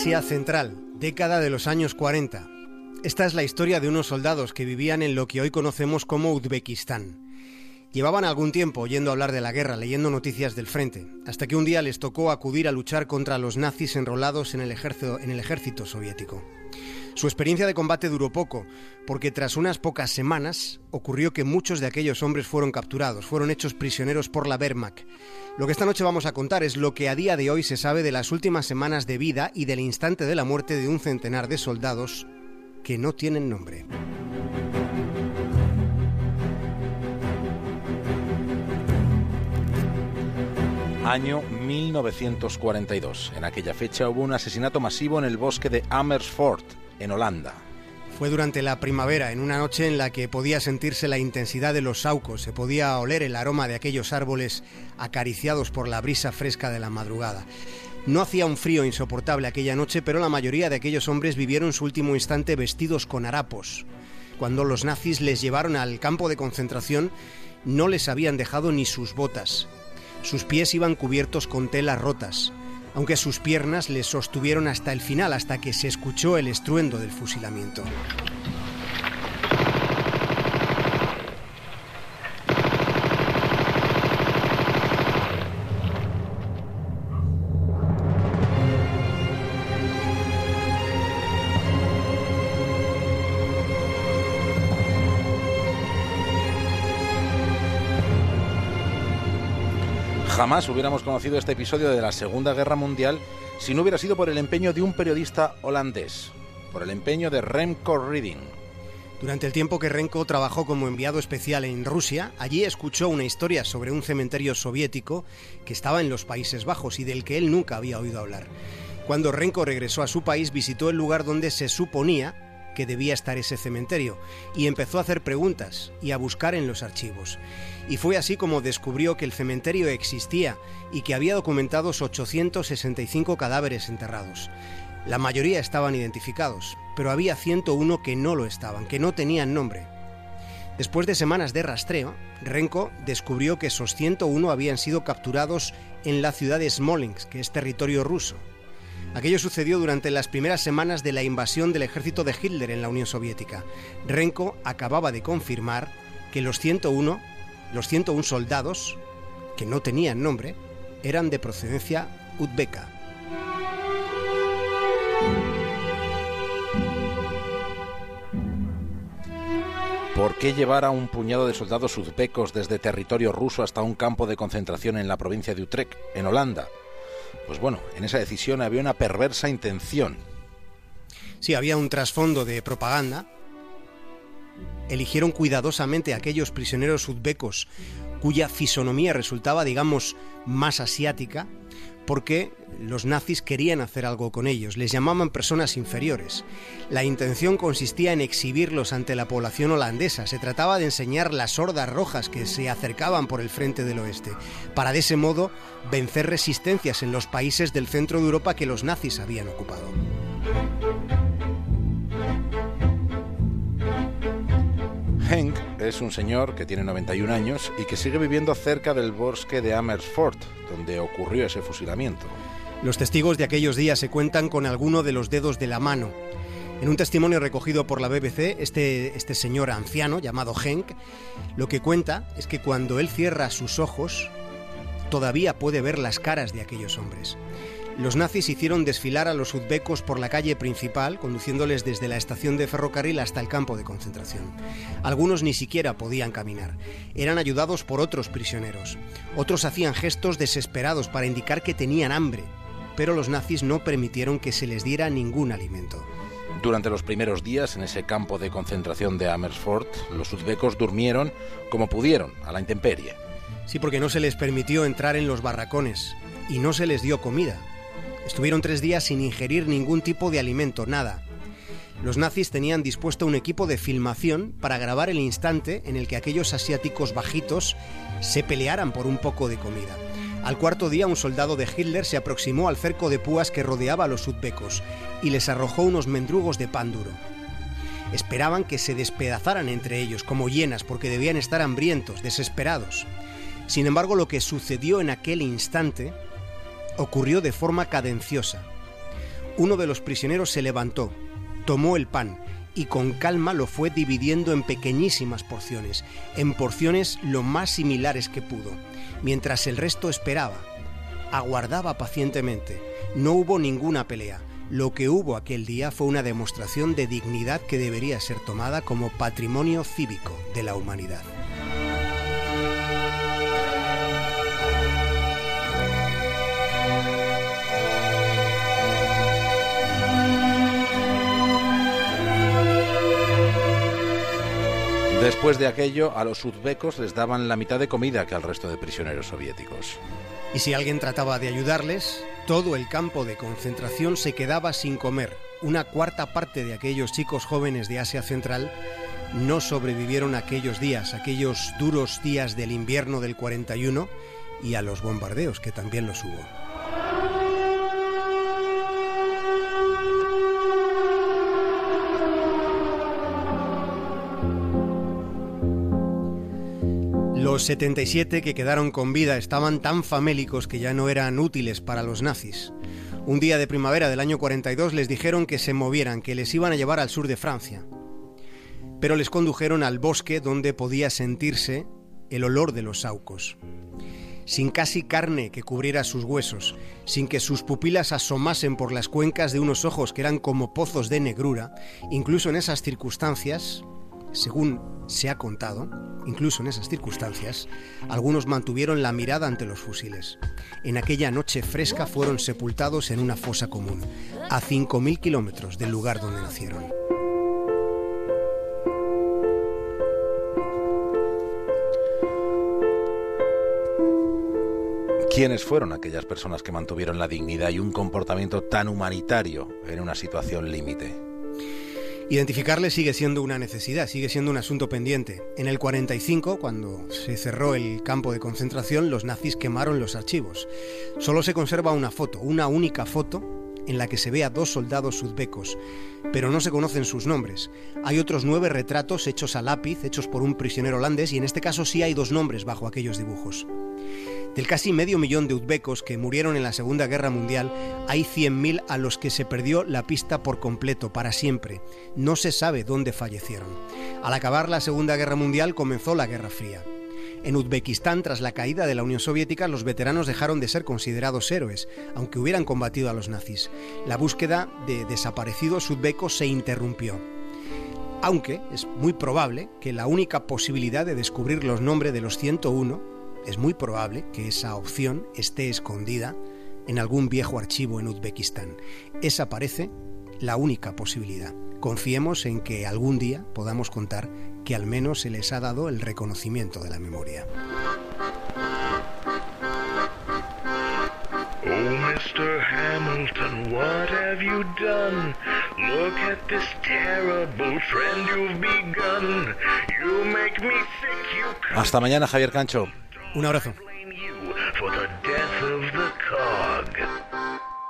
Asia Central, década de los años 40. Esta es la historia de unos soldados que vivían en lo que hoy conocemos como Uzbekistán. Llevaban algún tiempo oyendo hablar de la guerra, leyendo noticias del frente, hasta que un día les tocó acudir a luchar contra los nazis enrolados en el ejército, en el ejército soviético. Su experiencia de combate duró poco, porque tras unas pocas semanas ocurrió que muchos de aquellos hombres fueron capturados, fueron hechos prisioneros por la Wehrmacht. Lo que esta noche vamos a contar es lo que a día de hoy se sabe de las últimas semanas de vida y del instante de la muerte de un centenar de soldados que no tienen nombre. Año 1942. En aquella fecha hubo un asesinato masivo en el bosque de Amersfoort, en Holanda. Fue durante la primavera, en una noche en la que podía sentirse la intensidad de los saucos, se podía oler el aroma de aquellos árboles acariciados por la brisa fresca de la madrugada. No hacía un frío insoportable aquella noche, pero la mayoría de aquellos hombres vivieron su último instante vestidos con harapos. Cuando los nazis les llevaron al campo de concentración, no les habían dejado ni sus botas. Sus pies iban cubiertos con telas rotas, aunque sus piernas les sostuvieron hasta el final, hasta que se escuchó el estruendo del fusilamiento. Jamás hubiéramos conocido este episodio de la Segunda Guerra Mundial si no hubiera sido por el empeño de un periodista holandés, por el empeño de Remco Reading. Durante el tiempo que Renko trabajó como enviado especial en Rusia, allí escuchó una historia sobre un cementerio soviético que estaba en los Países Bajos y del que él nunca había oído hablar. Cuando Renko regresó a su país, visitó el lugar donde se suponía que debía estar ese cementerio y empezó a hacer preguntas y a buscar en los archivos. Y fue así como descubrió que el cementerio existía y que había documentados 865 cadáveres enterrados. La mayoría estaban identificados, pero había 101 que no lo estaban, que no tenían nombre. Después de semanas de rastreo, Renko descubrió que esos 101 habían sido capturados en la ciudad de Smolensk, que es territorio ruso. Aquello sucedió durante las primeras semanas de la invasión del ejército de Hitler en la Unión Soviética. Renko acababa de confirmar que los 101, los 101 soldados, que no tenían nombre, eran de procedencia uzbeka. ¿Por qué llevar a un puñado de soldados uzbecos desde territorio ruso hasta un campo de concentración en la provincia de Utrecht, en Holanda? Pues bueno, en esa decisión había una perversa intención. Sí, había un trasfondo de propaganda. Eligieron cuidadosamente a aquellos prisioneros uzbecos cuya fisonomía resultaba, digamos, más asiática, porque los nazis querían hacer algo con ellos, les llamaban personas inferiores. La intención consistía en exhibirlos ante la población holandesa, se trataba de enseñar las hordas rojas que se acercaban por el frente del oeste, para de ese modo vencer resistencias en los países del centro de Europa que los nazis habían ocupado. Henk es un señor que tiene 91 años y que sigue viviendo cerca del bosque de Amersfoort, donde ocurrió ese fusilamiento. Los testigos de aquellos días se cuentan con alguno de los dedos de la mano. En un testimonio recogido por la BBC, este, este señor anciano llamado Henk, lo que cuenta es que cuando él cierra sus ojos, todavía puede ver las caras de aquellos hombres. Los nazis hicieron desfilar a los uzbecos por la calle principal, conduciéndoles desde la estación de ferrocarril hasta el campo de concentración. Algunos ni siquiera podían caminar. Eran ayudados por otros prisioneros. Otros hacían gestos desesperados para indicar que tenían hambre, pero los nazis no permitieron que se les diera ningún alimento. Durante los primeros días en ese campo de concentración de Amersfoort, los uzbecos durmieron como pudieron, a la intemperie. Sí, porque no se les permitió entrar en los barracones y no se les dio comida. Estuvieron tres días sin ingerir ningún tipo de alimento, nada. Los nazis tenían dispuesto un equipo de filmación para grabar el instante en el que aquellos asiáticos bajitos se pelearan por un poco de comida. Al cuarto día un soldado de Hitler se aproximó al cerco de púas que rodeaba a los uzbecos y les arrojó unos mendrugos de pan duro. Esperaban que se despedazaran entre ellos como hienas porque debían estar hambrientos, desesperados. Sin embargo, lo que sucedió en aquel instante ocurrió de forma cadenciosa. Uno de los prisioneros se levantó, tomó el pan y con calma lo fue dividiendo en pequeñísimas porciones, en porciones lo más similares que pudo, mientras el resto esperaba, aguardaba pacientemente. No hubo ninguna pelea. Lo que hubo aquel día fue una demostración de dignidad que debería ser tomada como patrimonio cívico de la humanidad. Después de aquello, a los uzbecos les daban la mitad de comida que al resto de prisioneros soviéticos. Y si alguien trataba de ayudarles, todo el campo de concentración se quedaba sin comer. Una cuarta parte de aquellos chicos jóvenes de Asia Central no sobrevivieron aquellos días, aquellos duros días del invierno del 41 y a los bombardeos que también los hubo. Los 77 que quedaron con vida estaban tan famélicos que ya no eran útiles para los nazis. Un día de primavera del año 42 les dijeron que se movieran, que les iban a llevar al sur de Francia. Pero les condujeron al bosque donde podía sentirse el olor de los saucos. Sin casi carne que cubriera sus huesos, sin que sus pupilas asomasen por las cuencas de unos ojos que eran como pozos de negrura, incluso en esas circunstancias, según se ha contado, incluso en esas circunstancias, algunos mantuvieron la mirada ante los fusiles. En aquella noche fresca fueron sepultados en una fosa común, a 5.000 kilómetros del lugar donde nacieron. ¿Quiénes fueron aquellas personas que mantuvieron la dignidad y un comportamiento tan humanitario en una situación límite? Identificarle sigue siendo una necesidad, sigue siendo un asunto pendiente. En el 45, cuando se cerró el campo de concentración, los nazis quemaron los archivos. Solo se conserva una foto, una única foto, en la que se ve a dos soldados uzbecos, pero no se conocen sus nombres. Hay otros nueve retratos hechos a lápiz, hechos por un prisionero holandés, y en este caso sí hay dos nombres bajo aquellos dibujos. Del casi medio millón de uzbecos que murieron en la Segunda Guerra Mundial, hay 100.000 a los que se perdió la pista por completo, para siempre. No se sabe dónde fallecieron. Al acabar la Segunda Guerra Mundial comenzó la Guerra Fría. En Uzbekistán, tras la caída de la Unión Soviética, los veteranos dejaron de ser considerados héroes, aunque hubieran combatido a los nazis. La búsqueda de desaparecidos uzbecos se interrumpió. Aunque es muy probable que la única posibilidad de descubrir los nombres de los 101 es muy probable que esa opción esté escondida en algún viejo archivo en Uzbekistán. Esa parece la única posibilidad. Confiemos en que algún día podamos contar que al menos se les ha dado el reconocimiento de la memoria. Oh, Mr. Hamilton, what have you done? Look at this terrible trend you've begun. You make me think you Hasta mañana, Javier Cancho. Un abrazo.